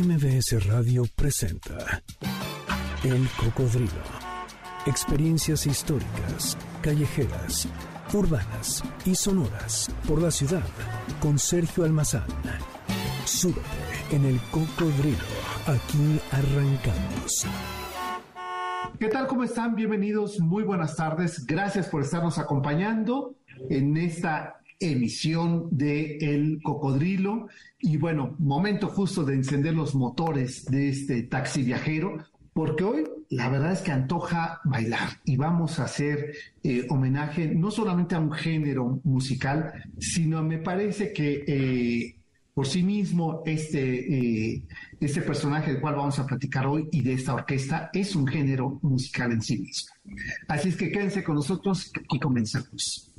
MBS Radio presenta El Cocodrilo. Experiencias históricas, callejeras, urbanas y sonoras por la ciudad con Sergio Almazán. Súbete en El Cocodrilo. Aquí arrancamos. ¿Qué tal? ¿Cómo están? Bienvenidos. Muy buenas tardes. Gracias por estarnos acompañando en esta emisión de El Cocodrilo. Y bueno, momento justo de encender los motores de este taxi viajero, porque hoy la verdad es que antoja bailar y vamos a hacer eh, homenaje no solamente a un género musical, sino me parece que eh, por sí mismo este, eh, este personaje del cual vamos a platicar hoy y de esta orquesta es un género musical en sí mismo. Así es que quédense con nosotros y comenzamos.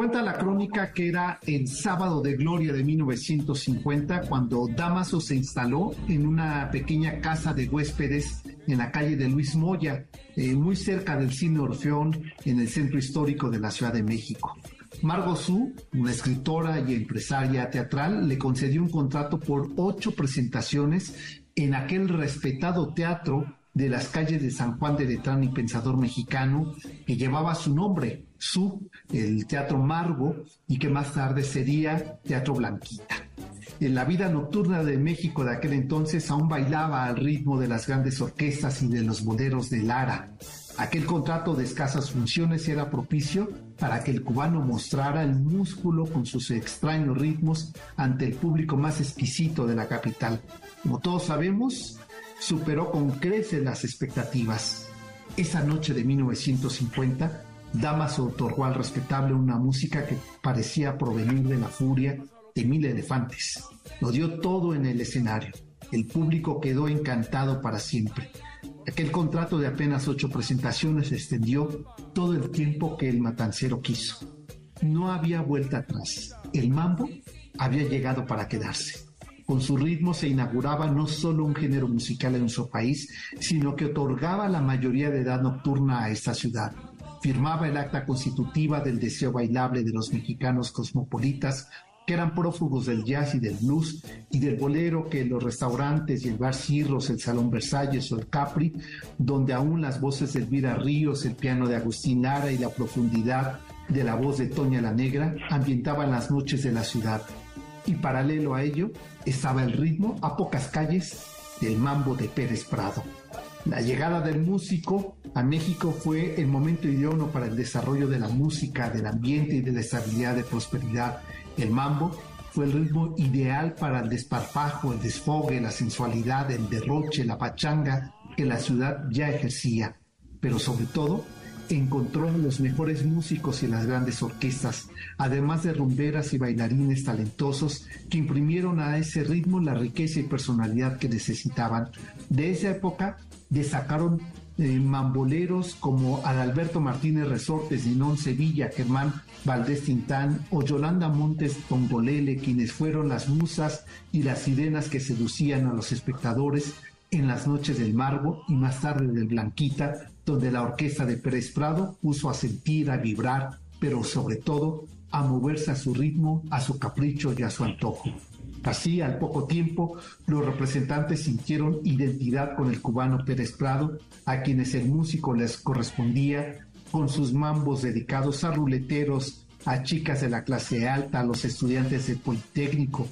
Cuenta la crónica que era el sábado de gloria de 1950 cuando Damaso se instaló en una pequeña casa de huéspedes en la calle de Luis Moya, eh, muy cerca del cine Orfeón en el centro histórico de la Ciudad de México. Margot Su, una escritora y empresaria teatral, le concedió un contrato por ocho presentaciones en aquel respetado teatro de las calles de San Juan de Letrán y Pensador Mexicano, que llevaba su nombre, su, el Teatro Margo, y que más tarde sería Teatro Blanquita. En la vida nocturna de México de aquel entonces aún bailaba al ritmo de las grandes orquestas y de los boleros de Lara. Aquel contrato de escasas funciones era propicio para que el cubano mostrara el músculo con sus extraños ritmos ante el público más exquisito de la capital. Como todos sabemos, superó con creces las expectativas. Esa noche de 1950, Damaso otorgó al respetable una música que parecía provenir de la furia de mil elefantes. Lo dio todo en el escenario. El público quedó encantado para siempre. Aquel contrato de apenas ocho presentaciones se extendió todo el tiempo que el matancero quiso. No había vuelta atrás. El mambo había llegado para quedarse. Con su ritmo se inauguraba no solo un género musical en nuestro país, sino que otorgaba la mayoría de edad nocturna a esta ciudad. Firmaba el acta constitutiva del deseo bailable de los mexicanos cosmopolitas que eran prófugos del jazz y del blues y del bolero que los restaurantes y el bar Cirros, el Salón Versalles o el Capri, donde aún las voces de Elvira Ríos, el piano de Agustín Lara y la profundidad de la voz de Toña la Negra ambientaban las noches de la ciudad y paralelo a ello estaba el ritmo a pocas calles del mambo de Pérez Prado. La llegada del músico a México fue el momento idóneo para el desarrollo de la música, del ambiente y de la estabilidad de prosperidad. El mambo fue el ritmo ideal para el desparpajo, el desfogue, la sensualidad, el derroche, la pachanga que la ciudad ya ejercía, pero sobre todo encontró los mejores músicos y las grandes orquestas, además de rumberas y bailarines talentosos que imprimieron a ese ritmo la riqueza y personalidad que necesitaban. De esa época destacaron eh, mamboleros como Adalberto Martínez Resortes, Dinón Sevilla, Germán Valdés Tintán o Yolanda Montes Tongolele, quienes fueron las musas y las sirenas que seducían a los espectadores en las noches del Margo y más tarde del Blanquita, donde la orquesta de Pérez Prado puso a sentir, a vibrar, pero sobre todo a moverse a su ritmo, a su capricho y a su antojo. Así, al poco tiempo, los representantes sintieron identidad con el cubano Pérez Prado, a quienes el músico les correspondía con sus mambos dedicados a ruleteros, a chicas de la clase alta, a los estudiantes del Politécnico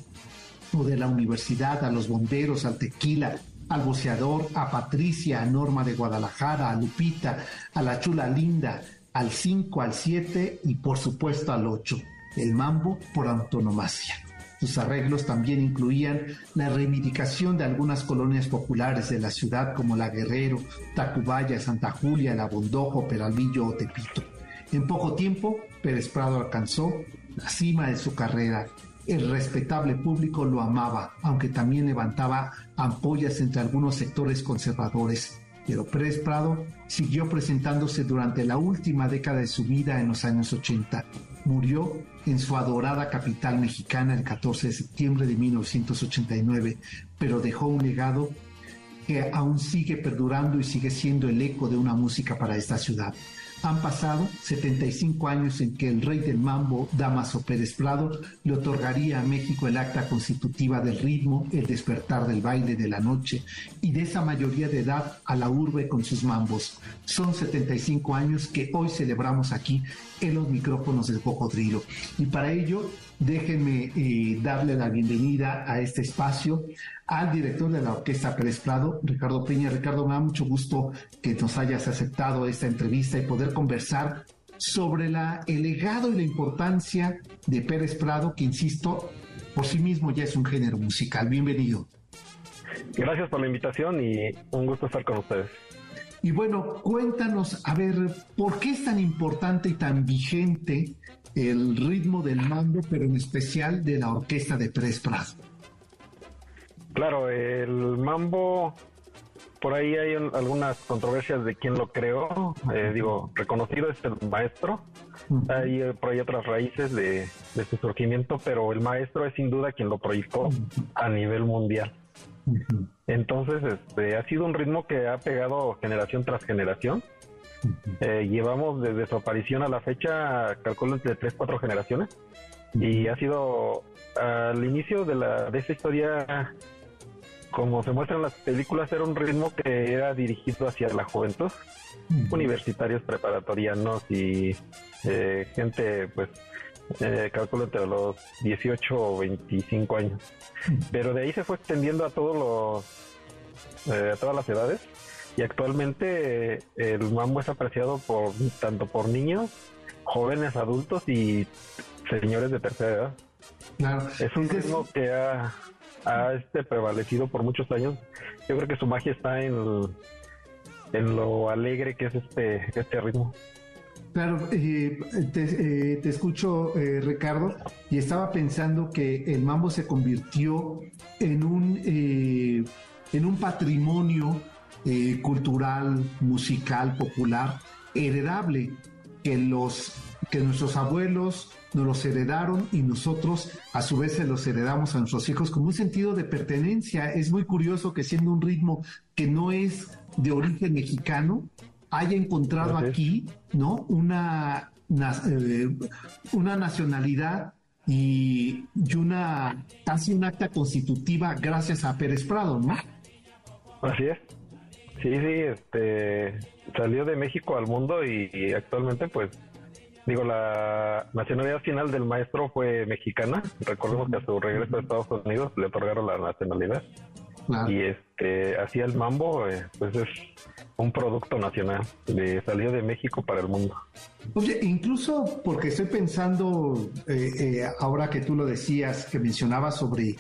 o de la universidad, a los bomberos, al tequila, al boceador, a Patricia, a Norma de Guadalajara, a Lupita, a la chula linda, al 5, al 7 y por supuesto al 8, el mambo por antonomasia. Sus arreglos también incluían la reivindicación de algunas colonias populares de la ciudad como La Guerrero, Tacubaya, Santa Julia, La Bondojo, Peralvillo o Tepito. En poco tiempo, Pérez Prado alcanzó la cima de su carrera el respetable público lo amaba, aunque también levantaba ampollas entre algunos sectores conservadores. Pero Pérez Prado siguió presentándose durante la última década de su vida en los años 80. Murió en su adorada capital mexicana el 14 de septiembre de 1989, pero dejó un legado que aún sigue perdurando y sigue siendo el eco de una música para esta ciudad. Han pasado 75 años en que el rey del mambo, Damaso Pérez Prado, le otorgaría a México el acta constitutiva del ritmo, el despertar del baile de la noche y de esa mayoría de edad a la urbe con sus mambos. Son 75 años que hoy celebramos aquí en los micrófonos del cocodrilo. Y para ello, déjenme eh, darle la bienvenida a este espacio al director de la Orquesta Pérez Prado, Ricardo Peña. Ricardo, me da mucho gusto que nos hayas aceptado esta entrevista y poder conversar sobre la, el legado y la importancia de Pérez Prado, que insisto, por sí mismo ya es un género musical. Bienvenido. Gracias por la invitación y un gusto estar con ustedes. Y bueno, cuéntanos, a ver, ¿por qué es tan importante y tan vigente el ritmo del mambo, pero en especial de la orquesta de Pérez Prado? Claro, el mambo, por ahí hay algunas controversias de quién lo creó. Eh, digo, reconocido es el maestro. Hay eh, por ahí otras raíces de, su surgimiento, pero el maestro es sin duda quien lo proyectó a nivel mundial. Entonces, este, ha sido un ritmo que ha pegado generación tras generación. Eh, llevamos desde su aparición a la fecha, calculo entre 3, 4 generaciones. Y ha sido al inicio de, la, de esa historia como se muestra en las películas, era un ritmo que era dirigido hacia la juventud, universitarios preparatorianos y eh, gente, pues, eh, calculo entre los 18 o 25 años. Pero de ahí se fue extendiendo a todos los, eh, a todas las edades y actualmente eh, el mambo es apreciado por tanto por niños, jóvenes, adultos y señores de tercera edad. Claro. Es un ritmo que ha ha este prevalecido por muchos años. Yo creo que su magia está en, en lo alegre que es este, este ritmo. Claro, eh, te, eh, te, escucho, eh, Ricardo, y estaba pensando que el mambo se convirtió en un, en un patrimonio cultural, musical, popular, heredable, que, los, que nuestros abuelos, nos los heredaron y nosotros a su vez se los heredamos a nuestros hijos como un sentido de pertenencia. Es muy curioso que siendo un ritmo que no es de origen mexicano, haya encontrado aquí, ¿no? Una, eh, una nacionalidad y, y, una casi un acta constitutiva gracias a Pérez Prado, ¿no? Así es. Sí, sí, este salió de México al mundo y actualmente pues Digo, la nacionalidad final del maestro fue mexicana. Recordemos que a su regreso a Estados Unidos le otorgaron la nacionalidad. Y este, hacía el mambo, eh, pues es un producto nacional. Le salió de México para el mundo. Oye, incluso porque estoy pensando, eh, eh, ahora que tú lo decías, que mencionabas sobre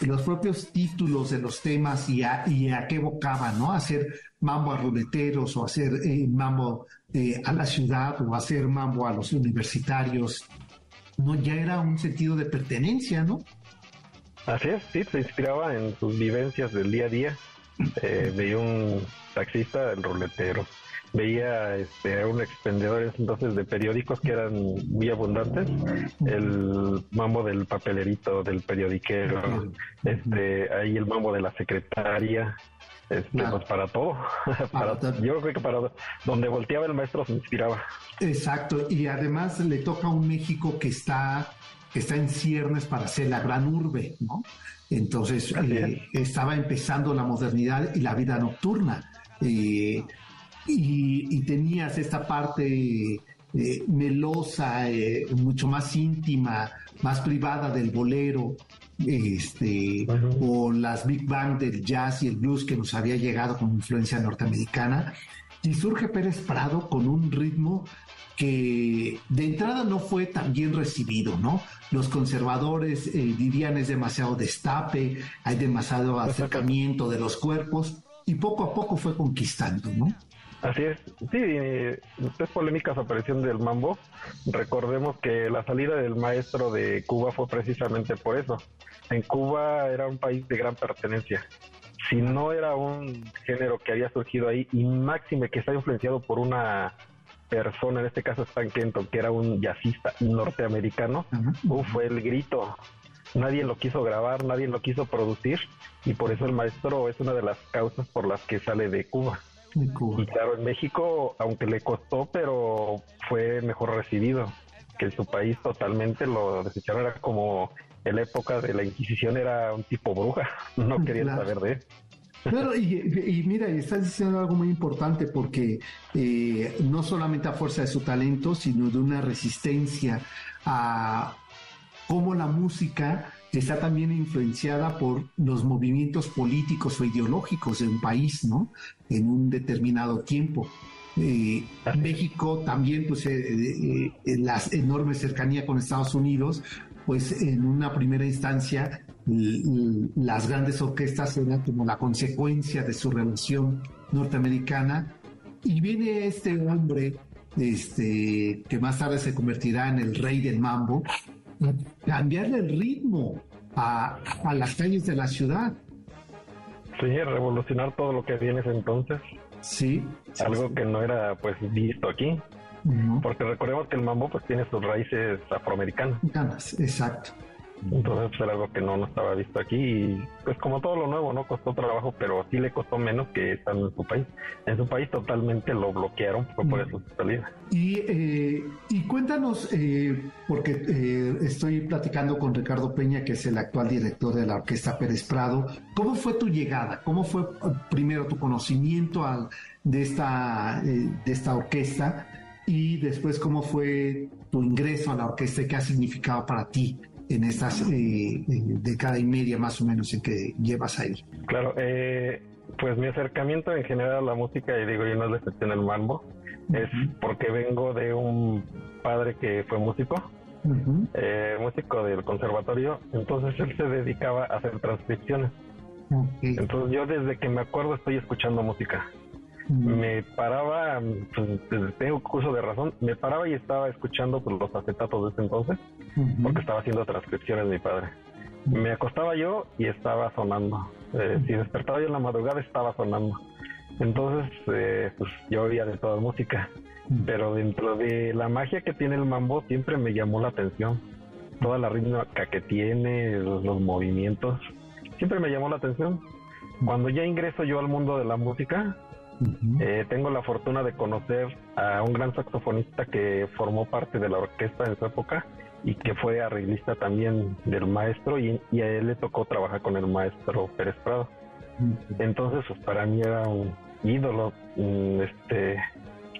los propios títulos de los temas y a, y a qué evocaban, ¿no? Hacer mambo a ruleteros o hacer mambo eh, a la ciudad o hacer mambo a los universitarios, no ya era un sentido de pertenencia, ¿no? Así es, sí, se inspiraba en sus vivencias del día a día. Eh, veía un taxista, el ruletero, veía este, a un expendedor entonces de periódicos que eran muy abundantes, el mambo del papelerito, del periodiquero, este, ahí el mambo de la secretaria, este, pues para todo. yo creo que para donde volteaba el maestro se inspiraba. Exacto, y además le toca a un México que está, que está en ciernes para ser la gran urbe, ¿no? Entonces eh, estaba empezando la modernidad y la vida nocturna. Eh, y, tenías esta parte eh, melosa, mucho más íntima, más privada del bolero, este, o las big band del jazz y el blues que nos había llegado con influencia norteamericana. Y surge Pérez Prado con un ritmo que de entrada no fue tan bien recibido, ¿no? Los conservadores eh, dirían es demasiado destape, hay demasiado acercamiento de los cuerpos y poco a poco fue conquistando, ¿no? Así es, sí, es polémica su aparición del mambo. Recordemos que la salida del maestro de Cuba fue precisamente por eso. En Cuba era un país de gran pertenencia. Si no era un género que había surgido ahí, y máxime que está influenciado por una persona, en este caso Stan Kenton, que era un jazzista norteamericano, fue el grito. Nadie lo quiso grabar, nadie lo quiso producir, y por eso el maestro es una de las causas por las que sale de Cuba. Y claro, en México, aunque le costó, pero fue mejor recibido que en su país totalmente lo desecharon. Era como en la época de la Inquisición, era un tipo bruja, no querían saber de él. Claro, y, mira, estás diciendo algo muy importante porque eh, no solamente a fuerza de su talento, sino de una resistencia a cómo la música está también influenciada por los movimientos políticos o ideológicos de un país, ¿no? En un determinado tiempo. Eh, México también, pues, eh, eh, la enorme cercanía con Estados Unidos, pues en una primera instancia las grandes orquestas eran como la consecuencia de su relación norteamericana y viene este hombre este, que más tarde se convertirá en el rey del mambo, cambiarle el ritmo a, las calles de la ciudad. Sí, revolucionar todo lo que viene ese entonces. Sí. Algo que no era pues visto aquí. Porque recordemos que el mambo pues tiene sus raíces afroamericanas. Exacto. Entonces era algo que no, no estaba visto aquí y pues como todo lo nuevo, ¿no? Costó trabajo, pero sí le costó menos que estando en su país. En su país totalmente lo bloquearon, fue por eso su salida. Y, eh, y cuéntanos, eh, porque eh, estoy platicando con Ricardo Peña, que es el actual director de la Orquesta Pérez Prado, ¿cómo fue tu llegada? ¿Cómo fue primero tu conocimiento al, de, esta, de esta orquesta? Y después, ¿cómo fue tu ingreso a la orquesta y qué ha significado para ti en estas eh, década y media más o menos en que llevas ahí? Claro, eh, pues mi acercamiento en general a la música, y digo yo no es la excepción el mambo, es porque vengo de un padre que fue músico, eh, músico del conservatorio, entonces él se dedicaba a hacer transcripciones. Entonces yo desde que me acuerdo estoy escuchando música me paraba, pues, tengo curso de razón, me paraba y estaba escuchando pues, los acetatos de ese entonces, porque estaba haciendo transcripciones mi padre. Me acostaba yo y estaba sonando. Eh, si despertaba yo en la madrugada estaba sonando. Entonces, eh, pues yo oía de toda música. Pero dentro de la magia que tiene el mambo siempre me llamó la atención. Toda la rítmica que tiene, los movimientos, siempre me llamó la atención. Cuando ya ingreso yo al mundo de la música, eh, tengo la fortuna de conocer a un gran saxofonista que formó parte de la orquesta en su época y que fue arreglista también del maestro y, a él le tocó trabajar con el maestro Pérez Prado. Entonces, pues, para mí era un ídolo mm, este,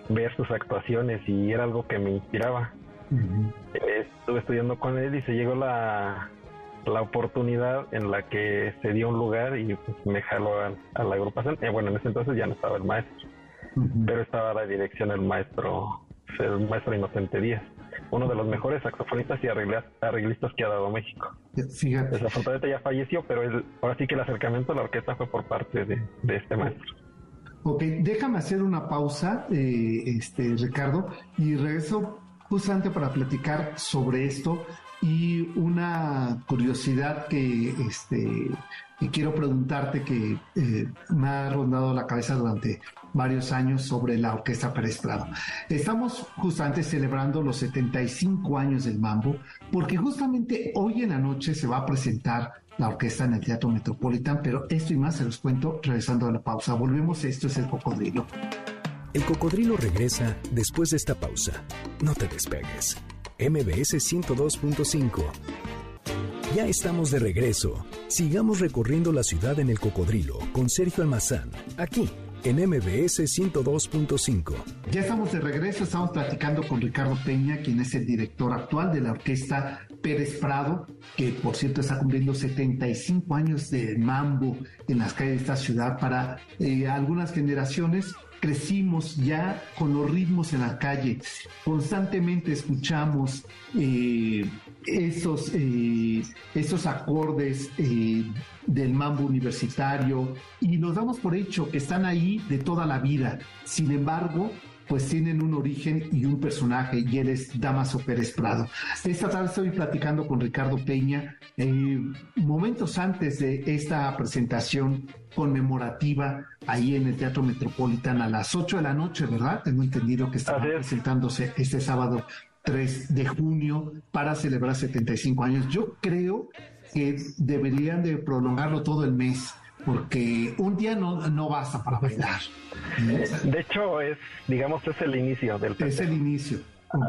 ver sus actuaciones y era algo que me inspiraba. Estuve estudiando con él y se llegó la, la oportunidad en la que se dio un lugar y pues, me jaló a, la agrupación. Y bueno, en ese entonces ya no estaba el maestro, pero estaba la dirección el maestro, el maestro Inocente Díaz, uno de los mejores saxofonistas y arreglistas que ha dado México. Fíjate. Desafortunadamente ya falleció, pero él, ahora sí que el acercamiento a la orquesta fue por parte de, este maestro. Ok, déjame hacer una pausa, eh, este Ricardo, y regreso justamente para platicar sobre esto y una curiosidad que, este, quiero preguntarte que eh, me ha rondado la cabeza durante varios años sobre la Orquesta Pérez. Estamos justamente celebrando los 75 años del Mambo, porque justamente hoy en la noche se va a presentar la orquesta en el Teatro Metropolitan, pero esto y más se los cuento regresando a la pausa. Volvemos, esto es el cocodrilo. El cocodrilo regresa después de esta pausa. No te despegues. MBS 102.5. Ya estamos de regreso. Sigamos recorriendo la ciudad en el cocodrilo con Sergio Almazán, aquí en MBS 102.5. Ya estamos de regreso, estamos platicando con Ricardo Peña, quien es el director actual de la orquesta Pérez Prado, que por cierto está cumpliendo 75 años de mambo en las calles de esta ciudad para eh, algunas generaciones crecimos ya con los ritmos en la calle, constantemente escuchamos eh, esos, eh, esos acordes eh, del mambo universitario y nos damos por hecho que están ahí de toda la vida. Sin embargo, pues tienen un origen y un personaje, y él es Damaso Pérez Prado. Esta tarde estoy platicando con Ricardo Peña, eh, momentos antes de esta presentación conmemorativa ahí en el Teatro Metropolitano a las 8 de la noche, ¿verdad? Tengo entendido que está presentándose este sábado 3 de junio para celebrar 75 años. Yo creo que deberían de prolongarlo todo el mes porque un día no, no basta para bailar. De hecho, es, digamos, es el inicio del Es el inicio.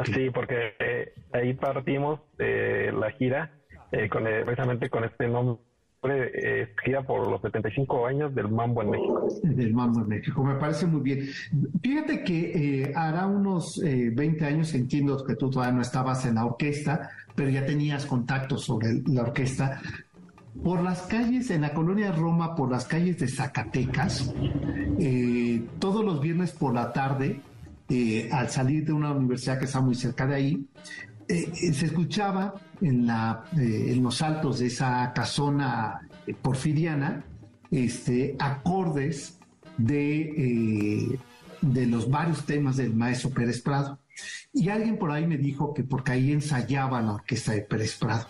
Sí, porque eh, ahí partimos de la gira eh, con, eh, precisamente con este nombre eh, gira por los 75 años del mambo en México. Del mambo en México, me parece muy bien. Fíjate que eh, hará unos 20 años, entiendo que tú todavía no estabas en la orquesta, pero ya tenías contacto sobre la orquesta. Por las calles, en la colonia Roma, por las calles de Zacatecas, todos los viernes por la tarde, al salir de una universidad que está muy cerca de ahí, eh, eh, se escuchaba eh, en los altos de esa casona porfiriana este, acordes de, de los varios temas del maestro Pérez Prado. Y alguien por ahí me dijo que porque ahí ensayaba la orquesta de Pérez Prado.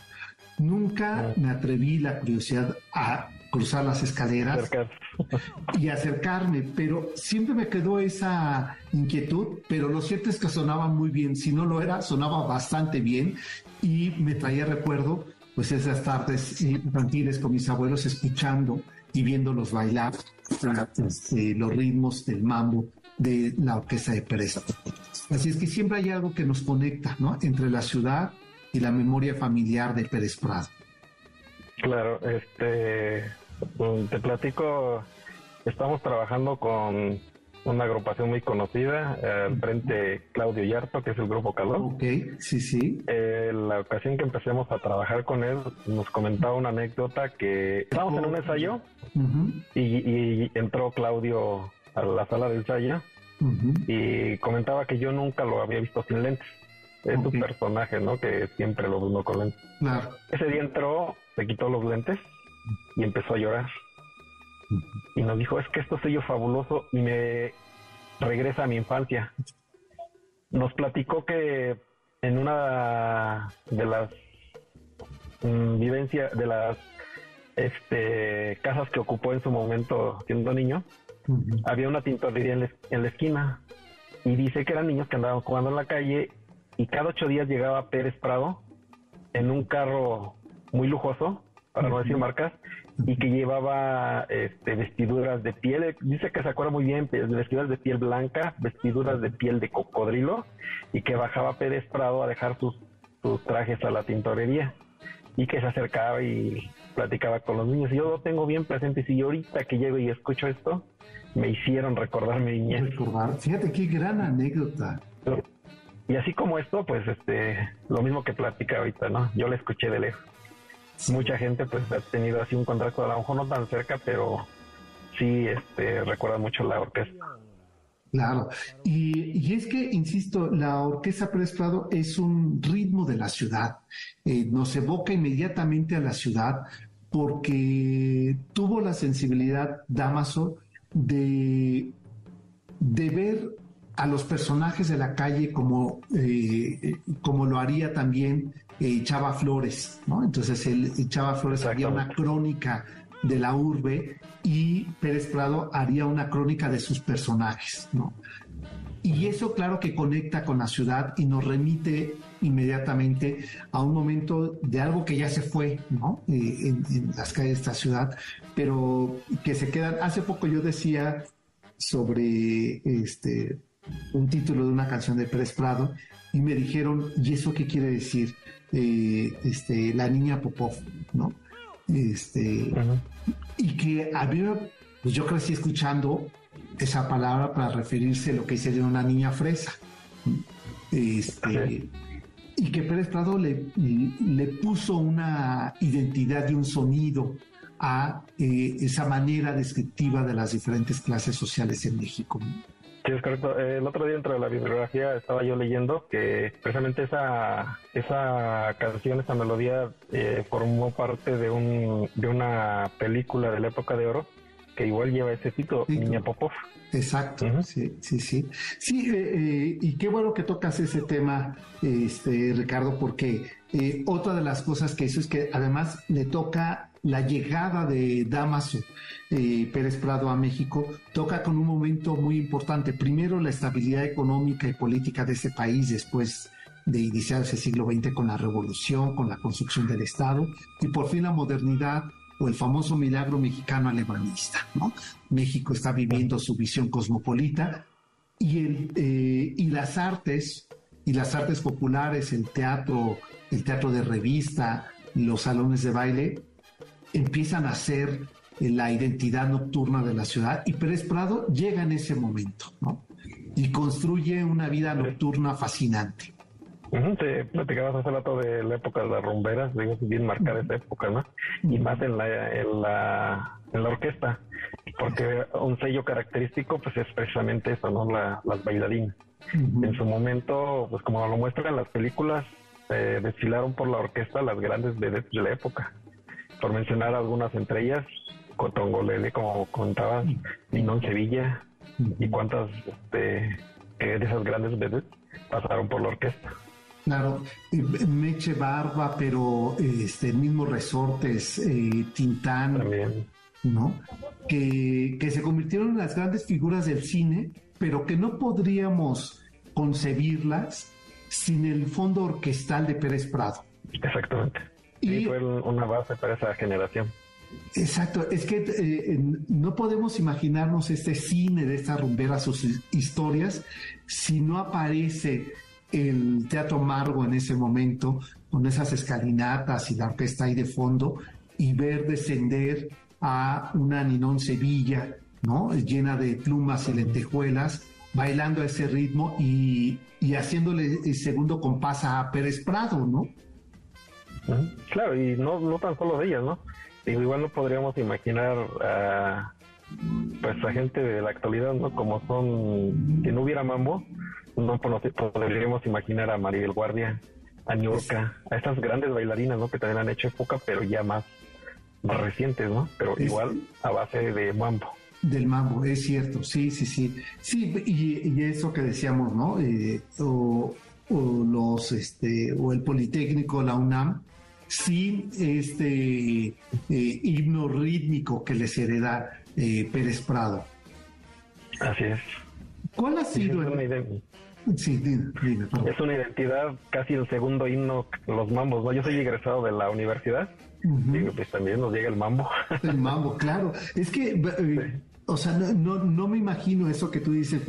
Nunca me atreví la curiosidad a cruzar las escaleras y acercarme, pero siempre me quedó esa inquietud, pero lo cierto es que sonaba muy bien, si no lo era, sonaba bastante bien y me traía recuerdo pues esas tardes infantiles con mis abuelos escuchando y viéndolos bailar este, los ritmos del mambo de la orquesta de Pereza. Así es que siempre hay algo que nos conecta, ¿no? Entre la ciudad y la memoria familiar de Pérez Prado. Claro, este, mm, te platico, estamos trabajando con una agrupación muy conocida, al frente Claudio Yarto, que es el grupo Calor. Ok, sí, sí. Eh, la ocasión que empecemos a trabajar con él, nos comentaba una anécdota que estábamos en un ensayo y, entró Claudio a la sala de ensayo y comentaba que yo nunca lo había visto sin lentes. Es tu personaje, ¿no? Que siempre lo uno con lentes. Claro. Ese día entró, se quitó los lentes y empezó a llorar. Y nos dijo, es que esto yo fabuloso y me regresa a mi infancia. Nos platicó que en una de las mm, vivencias, de las este, casas que ocupó en su momento siendo niño, había una tintorería en en la esquina y dice que eran niños que andaban jugando en la calle y cada ocho días llegaba Pérez Prado en un carro muy lujoso, para no decir marcas, y que llevaba este, vestiduras de piel, dice que se acuerda muy bien, vestiduras de piel blanca, vestiduras de piel de cocodrilo, y que bajaba Pérez Prado a dejar sus, sus trajes a la tintorería, y que se acercaba y platicaba con los niños. Yo lo tengo bien presente, y si ahorita que llego y escucho esto, me hicieron recordar mi niñez. Fíjate qué gran anécdota. Y así como esto, pues este, lo mismo que platica ahorita, ¿no? Yo la escuché de lejos. Mucha gente pues ha tenido así un contacto, a lo mejor no tan cerca, pero sí este, recuerda mucho la orquesta. Claro, y, y, es que, insisto, la Orquesta Pérez Prado es un ritmo de la ciudad, eh, nos evoca inmediatamente a la ciudad porque tuvo la sensibilidad, Damaso, de, de ver a los personajes de la calle como, eh, como lo haría también eh, Chava Flores, ¿no? Entonces el, Chava Flores haría una crónica de la urbe y Pérez Prado haría una crónica de sus personajes, ¿no? Y eso claro que conecta con la ciudad y nos remite inmediatamente a un momento de algo que ya se fue, ¿no? Eh, en, en, las calles de esta ciudad, pero que se quedan. Hace poco yo decía sobre este un título de una canción de Pérez Prado y me dijeron, ¿y eso qué quiere decir? Eh, este, la niña Popov, ¿no? Este, y que había, pues yo crecí escuchando esa palabra para referirse a lo que sería una niña fresa. Este, y que Pérez Prado le, le, puso una identidad y un sonido a eh, esa manera descriptiva de las diferentes clases sociales en México. Sí, es correcto. El otro día dentro de la bibliografía estaba yo leyendo que precisamente esa, esa canción, esa melodía eh, formó parte de, un, de una película de la época de oro que igual lleva ese título, Niña Popov. Exacto, sí, sí, sí. Sí, eh, eh, y qué bueno que tocas ese tema, este, Ricardo, porque otra de las cosas que hizo es que además le toca la llegada de Damaso eh, Pérez Prado a México toca con un momento muy importante. Primero, la estabilidad económica y política de ese país después de iniciar ese siglo XX con la revolución, con la construcción del Estado y por fin la modernidad o el famoso milagro mexicano alemanista. México está viviendo su visión cosmopolita y, el, eh, y las artes, y las artes populares, el teatro, el teatro de revista, los salones de baile, empiezan a ser la identidad nocturna de la ciudad y Pérez Prado llega en ese momento, ¿no? Y construye una vida nocturna fascinante. Te platicabas hace rato de la época de las rumberas, digo, bien marcar esa época, ¿no? Y más en la, en la, en la orquesta, porque un sello característico, pues es precisamente eso, ¿no? La, las bailarinas. En su momento, pues como lo muestran las películas, eh, desfilaron por la orquesta las grandes de la época. Por mencionar algunas entre ellas, Cotongolele, como contabas, Ninón Sevilla, y cuántas este, de esas grandes veces pasaron por la orquesta. Claro, Meche Barba, pero este, mismo Resortes, eh, Tintán, ¿no? Que, que se convirtieron en las grandes figuras del cine, pero que no podríamos concebirlas sin el fondo orquestal de Pérez Prado. Exactamente. Y fue una base para esa generación. Exacto, es que eh, no podemos imaginarnos este cine de estas rumberas, sus historias, si no aparece el Teatro Margo en ese momento, con esas escalinatas y la orquesta ahí de fondo, y ver descender a una Ninón Sevilla, ¿no? Llena de plumas y lentejuelas, bailando a ese ritmo y, y haciéndole el segundo compás a Pérez Prado, ¿no? Claro, y no, no tan solo de ellas, ¿no? igual no podríamos imaginar a pues a gente de la actualidad, ¿no? Como son, si no hubiera mambo, no podríamos imaginar a Maribel Guardia, a Niurka, a estas grandes bailarinas, ¿no? Que también han hecho época, pero ya más, más recientes, ¿no? Pero igual a base de mambo. Del mambo, es cierto, sí, sí, sí. Sí, y, eso que decíamos, ¿no? Eh, o, o, los, este, o el Politécnico, la UNAM, sin este eh, himno rítmico que les hereda eh, Pérez Prado. Así es. ¿Cuál ha sido? Es, una, es una identidad casi el segundo himno, los mambos, ¿no? Yo soy egresado de la universidad, y pues también nos llega el mambo. El mambo, claro. Es que, eh, o sea, no, no, me imagino eso que tú dices,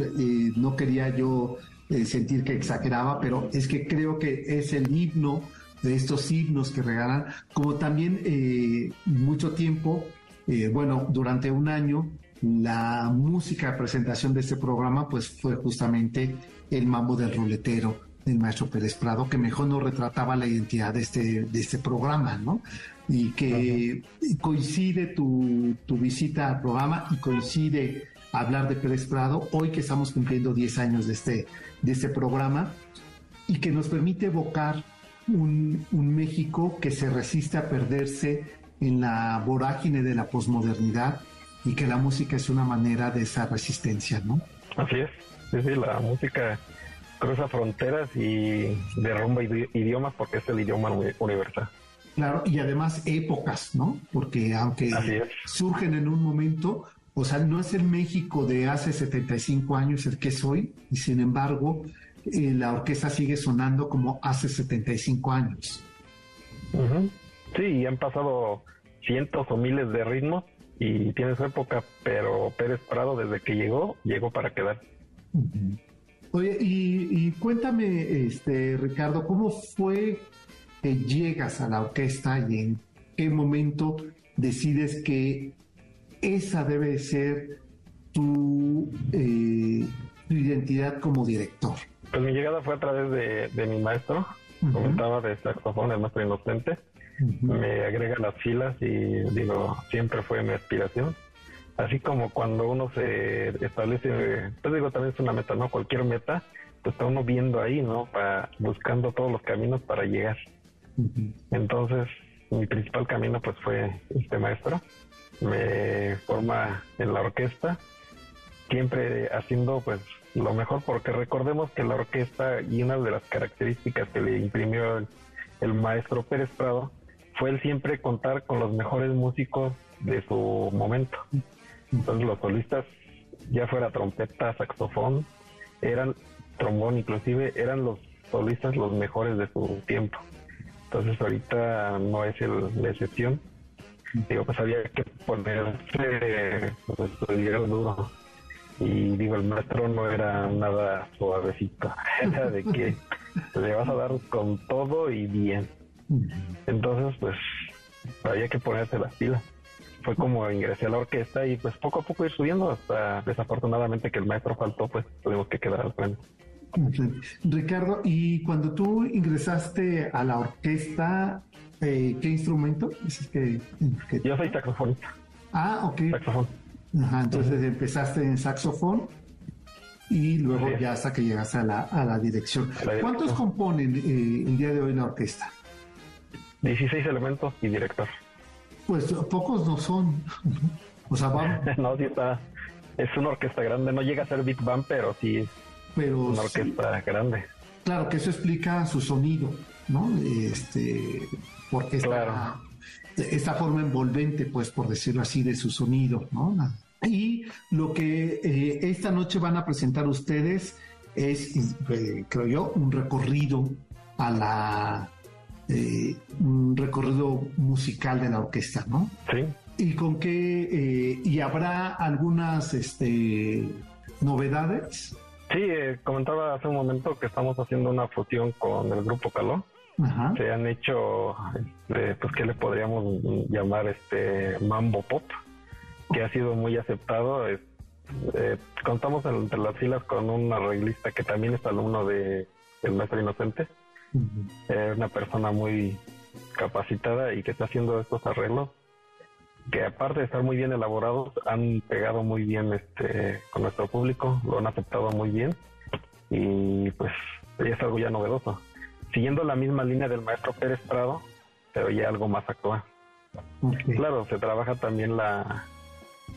no quería yo sentir que exageraba, pero es que creo que es el himno de estos himnos que regalan, como también eh, mucho tiempo, eh, bueno, durante un año, la música de presentación de este programa pues fue justamente el mambo del ruletero del maestro Pérez Prado, que mejor nos retrataba la identidad de este, de este programa, ¿no? Y que coincide tu, tu visita al programa y coincide hablar de Pérez Prado, hoy que estamos cumpliendo 10 años de este, de este programa, y que nos permite evocar un, México que se resiste a perderse en la vorágine de la posmodernidad y que la música es una manera de esa resistencia, ¿no? Así es, sí, la música cruza fronteras y derrumba idiomas porque es el idioma universal. Claro, y además épocas, ¿no? Porque aunque surgen en un momento, o sea, no es el México de hace 75 años el que es hoy, y sin embargo, la orquesta sigue sonando como hace 75 años. Sí, han pasado cientos o miles de ritmos y tiene su época, pero Pérez Prado desde que llegó, llegó para quedar. Oye, y, cuéntame, este Ricardo, ¿cómo fue que llegas a la orquesta y en qué momento decides que esa debe ser tu, eh, tu identidad como director? Pues mi llegada fue a través de, mi maestro, comentaba de saxofón, el maestro inocente. Me agrega las filas y digo, siempre fue mi aspiración. Así como cuando uno se establece, pues digo, también es una meta, ¿no? Cualquier meta, pues está uno viendo ahí, ¿no? Para, buscando todos los caminos para llegar. Entonces, mi principal camino pues fue este maestro. Me forma en la orquesta, siempre haciendo pues lo mejor, porque recordemos que la orquesta y una de las características que le imprimió el, maestro Pérez Prado fue el siempre contar con los mejores músicos de su momento. Entonces los solistas, ya fuera trompeta, saxofón, eran trombón inclusive, eran los solistas los mejores de su tiempo. Entonces ahorita no es la excepción. Digo, pues había que ponerse pues, duro. Y digo, el maestro no era nada suavecito, era de que le vas a dar con todo y bien. Entonces, pues había que ponerse las pilas. Fue como ingresé a la orquesta y pues poco a poco ir subiendo hasta desafortunadamente que el maestro faltó, pues tuvimos que quedar al frente. Ricardo, y cuando tú ingresaste a la orquesta, eh, ¿qué instrumento? que, Yo soy saxofonista. Ah, ok. Saxofón. Ajá, entonces empezaste en saxofón y luego ya hasta que llegaste a la, a la dirección. ¿Cuántos componen eh, el día de hoy la orquesta? 16 elementos y director. Pues pocos no son. O sea, vamos. no, sí está. Es una orquesta grande, no llega a ser Big Bang, pero sí es pero una orquesta grande. Claro, que eso explica su sonido, ¿no? Este, porque esta, esta forma envolvente, pues, por decirlo así, de su sonido, ¿no? Y lo que eh, esta noche van a presentar ustedes es, eh, creo yo, un recorrido a la eh, un recorrido musical de la orquesta, ¿no? Sí. Y con qué eh, y habrá algunas este novedades. Sí, eh, comentaba hace un momento que estamos haciendo una fusión con el grupo Caló. Ajá. Se han hecho, este, pues, ¿qué le podríamos llamar? Este mambo pop, que ha sido muy aceptado. contamos entre las filas con un arreglista que también es alumno de El Maestro Inocente es una persona muy capacitada y que está haciendo estos arreglos que aparte de estar muy bien elaborados han pegado muy bien este con nuestro público lo han aceptado muy bien. Y pues es algo ya novedoso. Siguiendo la misma línea del maestro Pérez Prado pero ya algo más actual. Claro se trabaja también la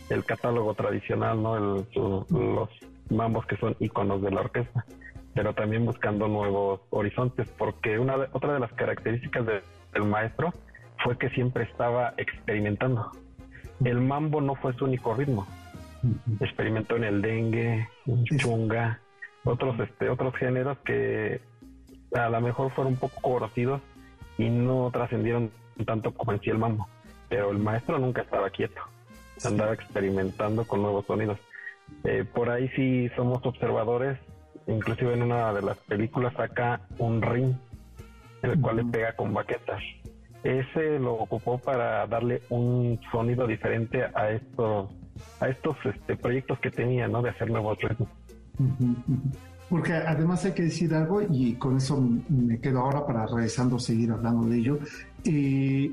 el catálogo tradicional no los mambos que son iconos de la orquesta pero también buscando nuevos horizontes, porque una otra de las características del maestro fue que siempre estaba experimentando. El mambo no fue su único ritmo. Experimentó en el dengue, en chunga, otros este otros géneros que a lo mejor fueron un poco conocidos y no trascendieron tanto como en sí el mambo. Pero el maestro nunca estaba quieto, andaba experimentando con nuevos sonidos. Eh, por ahí sí somos observadores inclusive en una de las películas saca un ring, el cual le pega con baquetas. Ese lo ocupó para darle un sonido diferente a estos, a estos este, proyectos que tenía, ¿no? De hacer nuevos ritmos. Porque además hay que decir algo, y con eso me quedo ahora para regresando seguir hablando de ello, eh,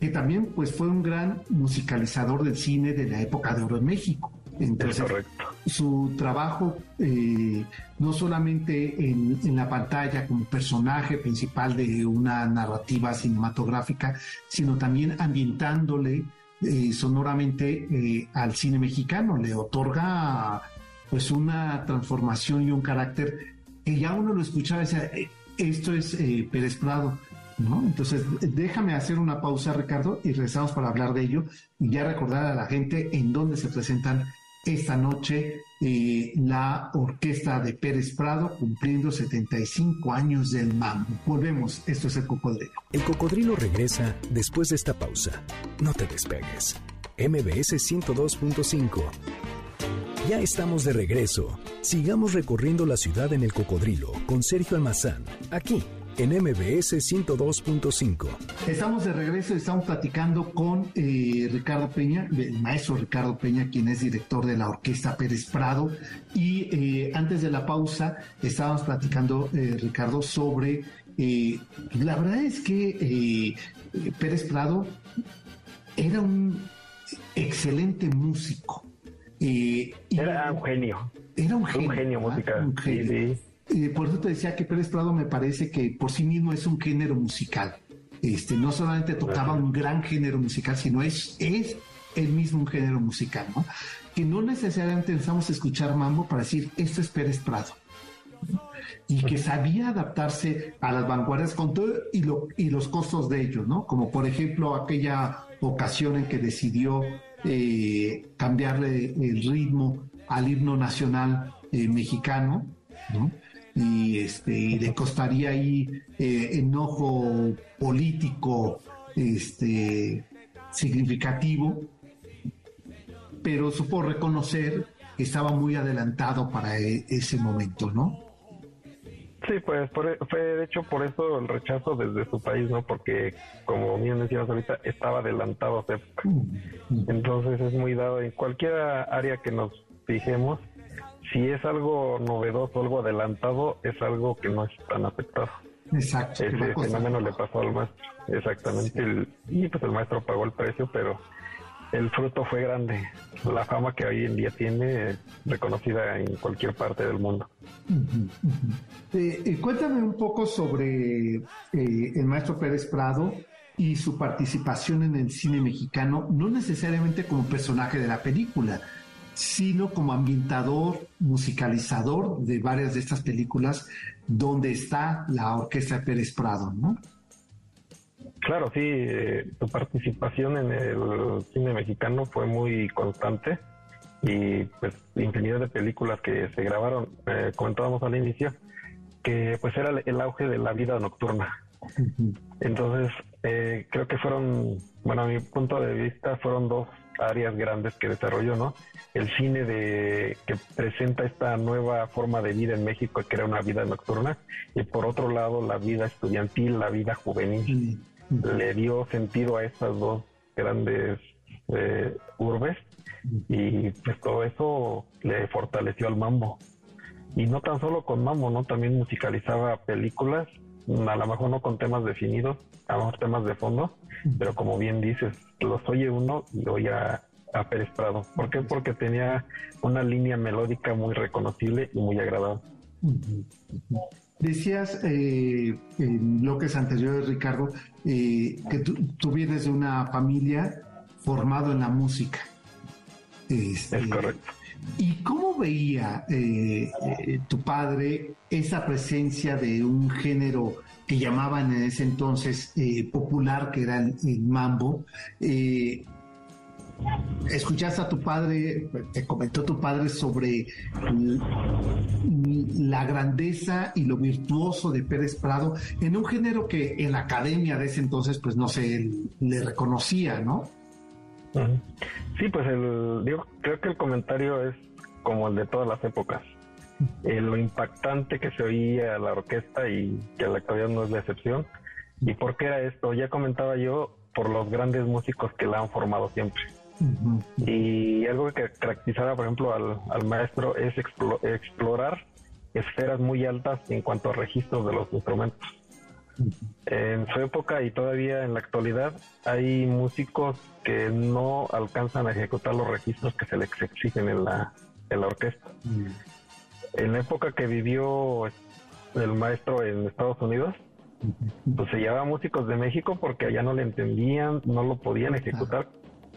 que también pues fue un gran musicalizador del cine de la época de oro en México. Entonces, su trabajo eh, no solamente en, la pantalla como personaje principal de una narrativa cinematográfica, sino también ambientándole eh, sonoramente eh, al cine mexicano, le otorga pues una transformación y un carácter que ya uno lo escuchaba y decía, esto es Pérez Prado. ¿No? Entonces, déjame hacer una pausa, Ricardo, y regresamos para hablar de ello y ya recordar a la gente en dónde se presentan esta noche eh, la orquesta de Pérez Prado cumpliendo 75 años del mambo. Volvemos, esto es el cocodrilo. El cocodrilo regresa después de esta pausa. No te despegues. MBS 102.5. Ya estamos de regreso. Sigamos recorriendo la ciudad en el cocodrilo con Sergio Almazán, aquí en MBS 102.5. Estamos de regreso y estamos platicando con eh, Ricardo Peña, el maestro Ricardo Peña, quien es director de la Orquesta Pérez Prado. Y eh, antes de la pausa estábamos platicando, eh, Ricardo, sobre... la verdad es que Pérez Prado era un excelente músico. era un genio. Era un genio. Un genio musical. Un genio por eso te decía que Pérez Prado me parece que por sí mismo es un género musical. Este, no solamente tocaba un gran género musical, sino es, es el mismo un género musical, ¿no? Que no necesariamente necesitamos escuchar mambo para decir, esto es Pérez Prado. Y que sabía adaptarse a las vanguardias con todo y, lo, y los costos de ellos, ¿no? Como por ejemplo aquella ocasión en que decidió eh, cambiarle el ritmo al himno nacional eh, mexicano, ¿no? Y, este, le costaría ahí eh, enojo político este, significativo, pero supo reconocer que estaba muy adelantado para e, ese momento, ¿no? Sí, pues e, fue de hecho por eso el rechazo desde su país, ¿no? Porque, como bien decíamos ahorita, estaba adelantado a su época. Mm, Entonces es muy dado en cualquier área que nos fijemos, si es algo novedoso, algo adelantado, es algo que no es tan aceptado. Exacto. Ese fenómeno le pasó al maestro, exactamente. y pues el maestro pagó el precio, pero el fruto fue grande. La fama que hoy en día tiene, reconocida en cualquier parte del mundo. Eh, eh, cuéntame un poco sobre eh, el maestro Pérez Prado y su participación en el cine mexicano, no necesariamente como personaje de la película, sino como ambientador, musicalizador de varias de estas películas donde está la orquesta Pérez Prado, ¿no? Claro, sí, eh, tu participación en el cine mexicano fue muy constante y pues infinidad de películas que se grabaron, eh, comentábamos al inicio, que pues era el auge de la vida nocturna. Entonces, eh, creo que fueron, bueno, a mi punto de vista, fueron dos áreas grandes que desarrolló, ¿no? El cine de que presenta esta nueva forma de vida en México, que era una vida nocturna, y por otro lado la vida estudiantil, la vida juvenil. Le dio sentido a estas dos grandes eh, urbes y pues todo eso le fortaleció al mambo. Y no tan solo con mambo, ¿no? También musicalizaba películas, a lo mejor no con temas definidos, a lo mejor temas de fondo, pero como bien dices, los oye uno y oye a, Pérez Prado. ¿Por qué? Porque tenía una línea melódica muy reconocible y muy agradable. Decías eh, en bloques anteriores, Ricardo, eh, que tú, vienes de una familia formado en la música. Este, es correcto. ¿Y cómo veía eh, eh, tu padre esa presencia de un género que llamaban en ese entonces popular, que era el, mambo? escuchaste a tu padre, te comentó tu padre sobre la grandeza y lo virtuoso de Pérez Prado en un género que en la academia de ese entonces, pues no sé, le reconocía, ¿no? Sí, pues el, digo, creo que el comentario es como el de todas las épocas. Eh, lo impactante que se oía la orquesta y que la actualidad no es la excepción. ¿Y por qué era esto? Ya comentaba yo por los grandes músicos que la han formado siempre. Y algo que caracterizaba, por ejemplo, al, maestro es explorar esferas muy altas en cuanto a registros de los instrumentos. En su época y todavía en la actualidad hay músicos que no alcanzan a ejecutar los registros que se les exigen en la, en la orquesta. En la época que vivió el maestro en Estados Unidos, pues se llevaba músicos de México porque allá no le entendían, no lo podían ejecutar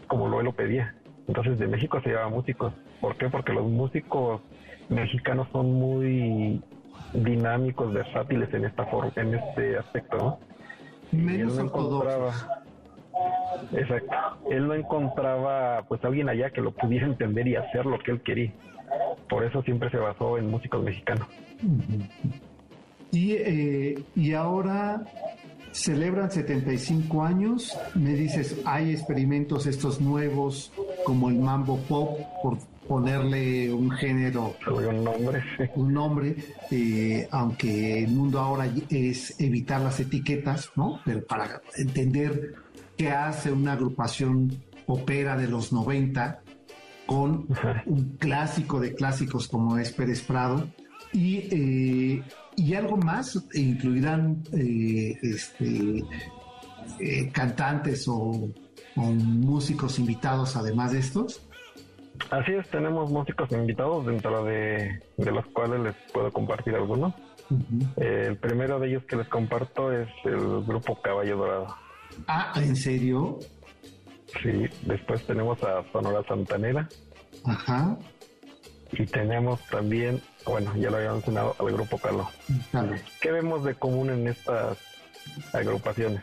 como lo él lo pedía. Entonces de México se llevaba músicos. ¿Por qué? Porque los músicos mexicanos son muy dinámicos, versátiles en esta forma, en este aspecto, ¿no? Menos él encontraba, exacto. Él no encontraba pues alguien allá que lo pudiera entender y hacer lo que él quería. Por eso siempre se basó en músicos mexicanos. Y, eh, y ahora celebran 75 años. Me dices, hay experimentos estos nuevos como el mambo pop, por ponerle un género, un nombre, un nombre eh, aunque el mundo ahora es evitar las etiquetas, ¿no? Pero para entender qué hace una agrupación opera de los 90 con un clásico de clásicos como es Pérez Prado y eh, y algo más, incluirán eh, este, cantantes o, músicos invitados además de estos. Así es, tenemos músicos invitados dentro de, los cuales les puedo compartir algunos. el primero de ellos que les comparto es el grupo Caballo Dorado. Ah, ¿en serio? Sí, después tenemos a Sonora Santanera. Ajá. Y tenemos también bueno, ya lo había mencionado, al grupo Caló. ¿Qué vemos de común en estas agrupaciones?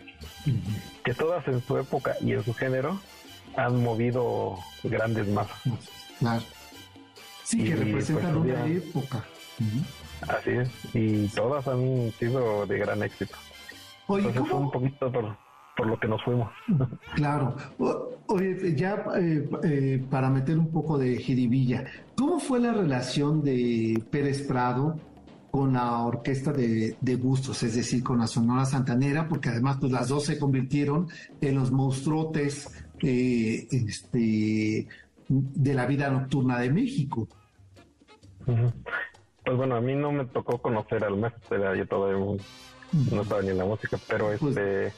Que todas en su época y en su género han movido grandes masas. Claro. Sí, que representan pues, una época. Así es, y todas han sido de gran éxito. Oye, Entonces, un poquito por, por lo que nos fuimos. Claro. Oye, ya eh, eh, para meter un poco de jiribilla, ¿cómo fue la relación de Pérez Prado con la orquesta de, Bustos, es decir, con la Sonora Santanera, porque además pues, las dos se convirtieron en los monstruotes eh, este, de la vida nocturna de México. Pues bueno, a mí no me tocó conocer al maestro, yo todavía no estaba ni en la música, pero pues este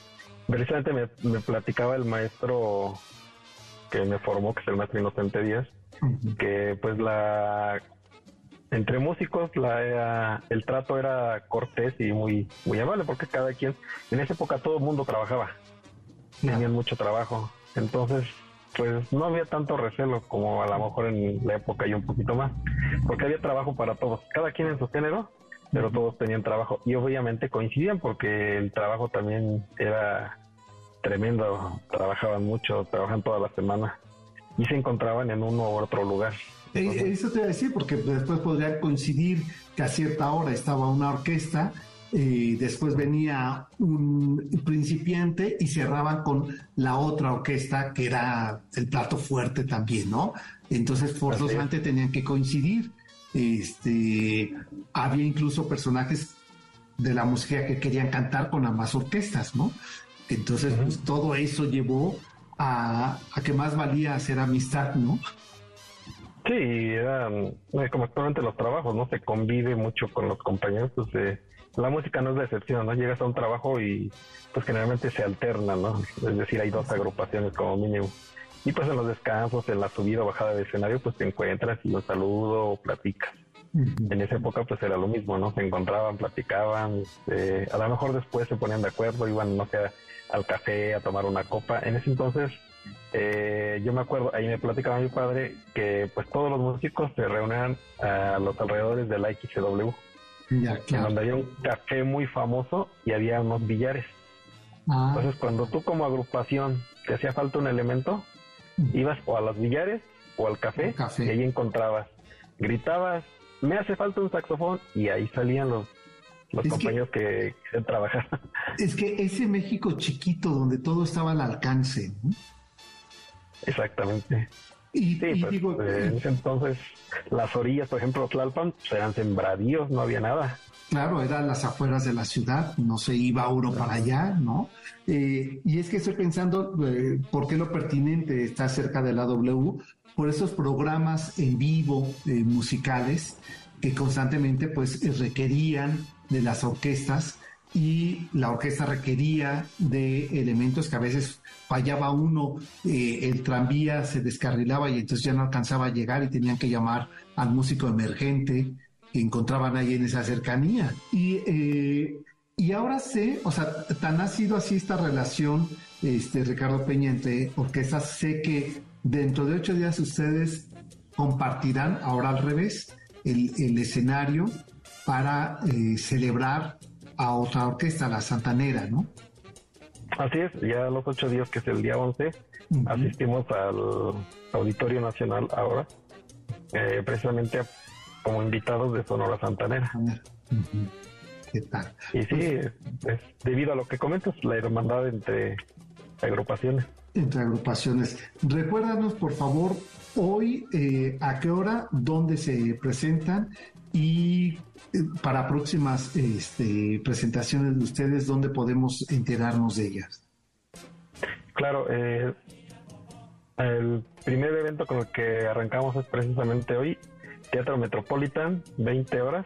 precisamente me, platicaba el maestro que me formó, que es el maestro Inocente Díaz, que pues la entre músicos la, el trato era cortés y muy muy amable porque cada quien en esa época todo el mundo trabajaba tenían mucho trabajo entonces pues no había tanto recelo como a lo mejor en la época y un poquito más porque había trabajo para todos cada quien en su género pero todos tenían trabajo y obviamente coincidían porque el trabajo también era tremendo trabajaban mucho trabajan toda la semana y se encontraban en uno u otro lugar. Eh, eso te iba a decir, porque después podría coincidir que a cierta hora estaba una orquesta, y después venía un principiante y cerraban con la otra orquesta que era el plato fuerte también, ¿no? Entonces forzosamente tenían que coincidir. Este, había incluso personajes de la música que querían cantar con ambas orquestas, ¿no? Entonces, pues, todo eso llevó a, a que más valía hacer amistad, ¿no? Sí, eran eh, como actualmente los trabajos, ¿no? Se convive mucho con los compañeros, pues eh, la música no es la excepción, ¿no? Llegas a un trabajo y pues generalmente se alterna, ¿no? Es decir, hay dos agrupaciones como mínimo. Y pues en los descansos, en la subida o bajada de escenario, pues te encuentras y los saludo o platicas. En esa época pues era lo mismo, ¿no? Se encontraban, platicaban, eh, a lo mejor después se ponían de acuerdo, iban, no sé, al café a tomar una copa. En ese entonces eh, yo me acuerdo, ahí me platicaba mi padre que pues todos los músicos se reunían a los alrededores de la En donde había un café muy famoso y había unos billares. Ah. Entonces cuando tú como agrupación te hacía falta un elemento, ibas o a los billares o al café, y ahí encontrabas, gritabas, me hace falta un saxofón y ahí salían los los compañeros que, que trabajar. Es que ese México chiquito donde todo estaba al alcance, ¿no? Exactamente. Y, sí, pues, digo, eh, en ese entonces las orillas, por ejemplo, Tlalpan, pues, eran sembradíos, no había nada. Claro, eran las afueras de la ciudad, no se iba uno para allá, ¿no? Eh, y es que estoy pensando, eh, ¿por qué lo pertinente está cerca de la W? Por esos programas en vivo musicales que constantemente pues requerían de las orquestas y la orquesta requería de elementos que a veces fallaba uno, eh, el tranvía se descarrilaba y entonces ya no alcanzaba a llegar y tenían que llamar al músico emergente que encontraban ahí en esa cercanía. Y, eh, y ahora sé, o sea, tan ha sido así esta relación, este, Ricardo Peña, entre orquestas, sé que dentro de ocho días ustedes compartirán, ahora al revés, el, el escenario para eh, celebrar a otra orquesta, la Santanera, ¿no? Así es, ya los ocho días que es el día 11, asistimos al Auditorio Nacional ahora, eh, precisamente como invitados de Sonora Santanera. ¿Qué tal? Y sí, es, debido a lo que comentas, la hermandad entre agrupaciones. Entre agrupaciones. Recuérdanos, por favor, hoy eh, a qué hora, dónde se presentan y para próximas este, presentaciones de ustedes, ¿dónde podemos enterarnos de ellas? Claro, eh, el primer evento con el que arrancamos es precisamente hoy, Teatro Metropolitan, 20 horas.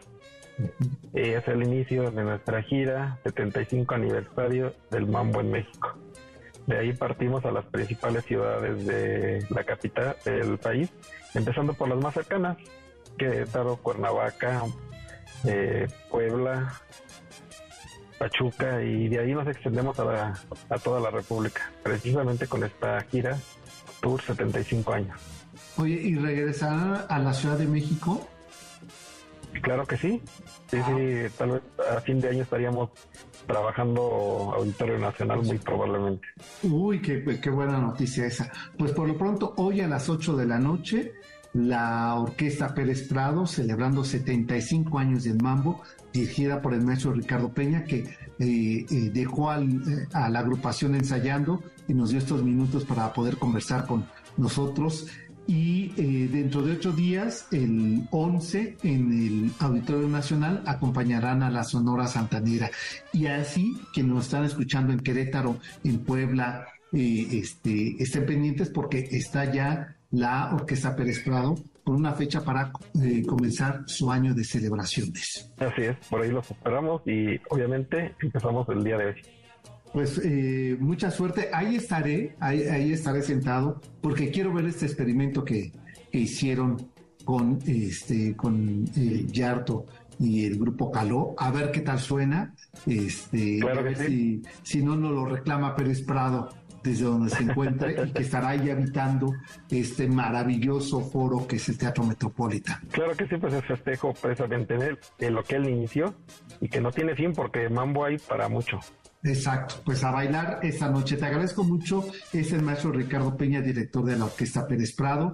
es el inicio de nuestra gira 75 aniversario del Mambo en México. De ahí partimos a las principales ciudades de la capital del país, empezando por las más cercanas, Querétaro, Cuernavaca, eh, Puebla, Pachuca y de ahí nos extendemos a, a toda la República, precisamente con esta gira Tour 75 años. Oye, ¿y regresar a la Ciudad de México? Claro que sí. Sí, sí, tal vez a fin de año estaríamos trabajando Auditorio Nacional muy probablemente. Uy, qué, qué buena noticia esa. Pues por lo pronto, hoy a las 8 de la noche la Orquesta Pérez Prado, celebrando 75 años del mambo, dirigida por el maestro Ricardo Peña, que eh, eh, dejó a la agrupación ensayando y nos dio estos minutos para poder conversar con nosotros. Y dentro de ocho días, el 11, en el Auditorio Nacional, acompañarán a la Sonora Santanera. Y así, que nos están escuchando en Querétaro, en Puebla, este, estén pendientes porque está ya la Orquesta Pérez Prado con una fecha para eh, comenzar su año de celebraciones. Así es, por ahí los esperamos y obviamente empezamos el día de hoy. Pues eh, mucha suerte, ahí estaré, ahí, estaré sentado, porque quiero ver este experimento que, hicieron con este con eh, Yarto y el grupo Caló, a ver qué tal suena, este, a ver si, si no nos lo reclama Pérez Prado desde donde se encuentre y que estará ahí habitando este maravilloso foro que es el Teatro Metropolitan. Claro que sí, pues es festejo precisamente de, de lo que él inició y que no tiene fin porque mambo hay para mucho. Exacto, pues a bailar esta noche. Te agradezco mucho. Es el maestro Ricardo Peña, director de la Orquesta Pérez Prado,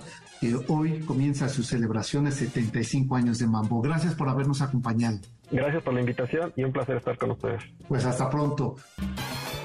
hoy comienza sus celebraciones 75 años de Mambo. Gracias por habernos acompañado. Gracias por la invitación y un placer estar con ustedes. Pues hasta pronto.